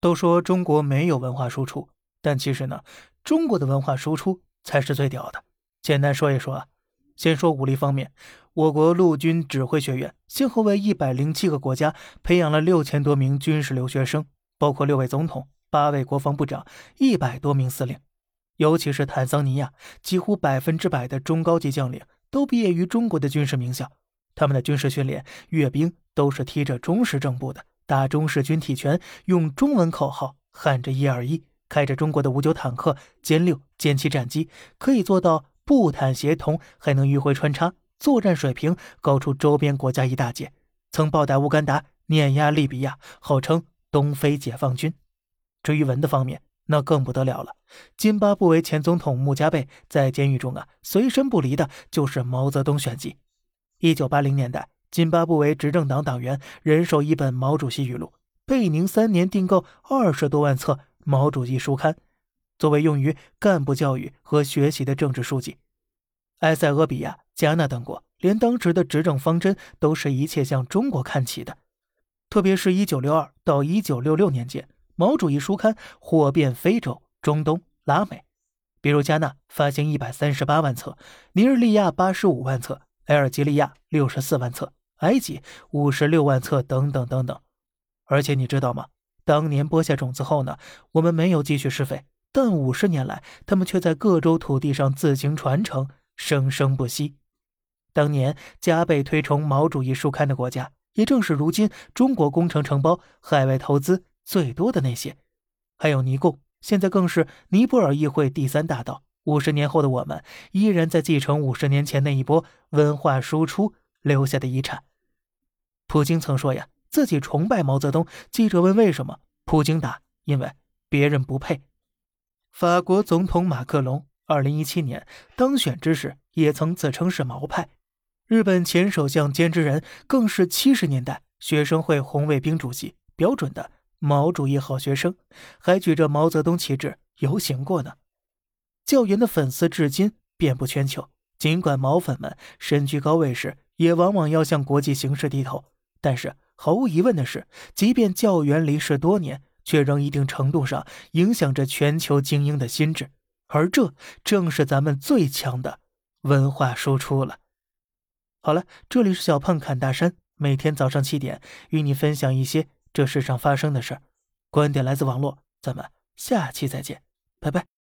都说中国没有文化输出，但其实呢，中国的文化输出才是最屌的。简单说一说啊，先说武力方面，我国陆军指挥学院先后为一百零七个国家培养了六千多名军事留学生，包括六位总统、八位国防部长、一百多名司令。尤其是坦桑尼亚，几乎百分之百的中高级将领都毕业于中国的军事名校。他们的军事训练、阅兵都是踢着中式正步的，打中式军体拳，用中文口号喊着“一二一”，开着中国的五九坦克、歼六、歼七战机，可以做到步坦协同，还能迂回穿插，作战水平高出周边国家一大截。曾暴打乌干达，碾压利比亚，号称“东非解放军”。至于文的方面，那更不得了了。津巴布韦前总统穆加贝在监狱中啊，随身不离的就是毛泽东选集。一九八零年代，津巴布韦执政党党员人手一本毛主席语录，贝宁三年订购二十多万册毛主席书刊，作为用于干部教育和学习的政治书籍。埃塞俄比亚、加纳等国，连当时的执政方针都是一切向中国看齐的，特别是一九六二到一九六六年间。毛主义书刊火遍非洲、中东、拉美，比如加纳发行一百三十八万册，尼日利亚八十五万册，埃尔及利亚六十四万册，埃及五十六万册，等等等等。而且你知道吗？当年播下种子后呢，我们没有继续施肥，但五十年来，他们却在各州土地上自行传承，生生不息。当年加倍推崇毛主义书刊的国家，也正是如今中国工程承包、海外投资。最多的那些，还有尼贡，现在更是尼泊尔议会第三大道。五十年后的我们，依然在继承五十年前那一波文化输出留下的遗产。普京曾说呀，自己崇拜毛泽东。记者问为什么，普京答：因为别人不配。法国总统马克龙二零一七年当选之时，也曾自称是毛派。日本前首相菅直人更是七十年代学生会红卫兵主席，标准的。毛主义好学生还举着毛泽东旗帜游行过呢，教员的粉丝至今遍布全球。尽管毛粉们身居高位时，也往往要向国际形势低头，但是毫无疑问的是，即便教员离世多年，却仍一定程度上影响着全球精英的心智。而这正是咱们最强的文化输出了。好了，这里是小胖侃大山，每天早上七点与你分享一些。这世上发生的事儿，观点来自网络，咱们下期再见，拜拜。